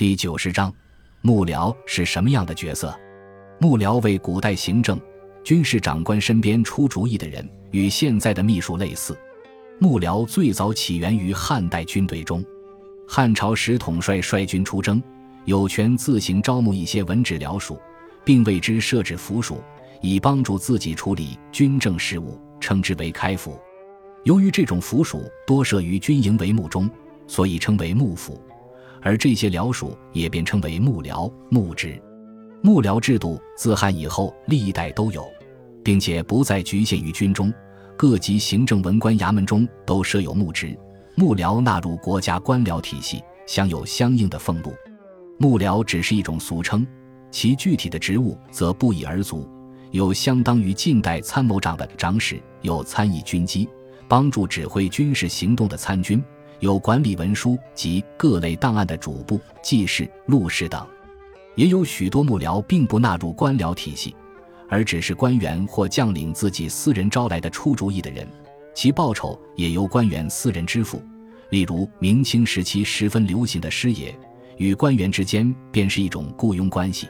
第九十章，幕僚是什么样的角色？幕僚为古代行政、军事长官身边出主意的人，与现在的秘书类似。幕僚最早起源于汉代军队中，汉朝时统帅率军出征，有权自行招募一些文职僚属，并为之设置府属，以帮助自己处理军政事务，称之为开府。由于这种府属多设于军营帷幕中，所以称为幕府。而这些僚属也便称为幕僚、幕职。幕僚制度自汉以后历代都有，并且不再局限于军中，各级行政文官衙门中都设有幕职。幕僚纳入国家官僚体系，享有相应的俸禄。幕僚只是一种俗称，其具体的职务则不一而足，有相当于近代参谋长的长史，有参议军机，帮助指挥军事行动的参军。有管理文书及各类档案的主簿、记事、录事等，也有许多幕僚并不纳入官僚体系，而只是官员或将领自己私人招来的出主意的人，其报酬也由官员私人支付。例如明清时期十分流行的师爷，与官员之间便是一种雇佣关系。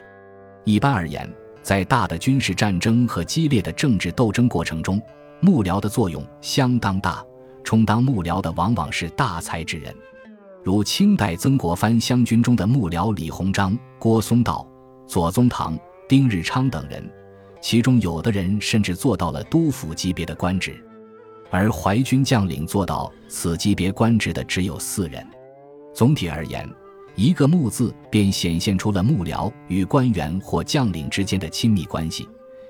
一般而言，在大的军事战争和激烈的政治斗争过程中，幕僚的作用相当大。充当幕僚的往往是大才之人，如清代曾国藩湘军中的幕僚李鸿章、郭松道、左宗棠、丁日昌等人，其中有的人甚至做到了督府级别的官职，而淮军将领做到此级别官职的只有四人。总体而言，一个“幕”字便显现出了幕僚与官员或将领之间的亲密关系，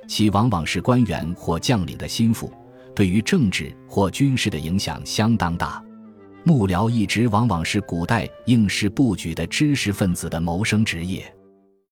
其往往是官员或将领的心腹。对于政治或军事的影响相当大，幕僚一职往往是古代应试布局的知识分子的谋生职业。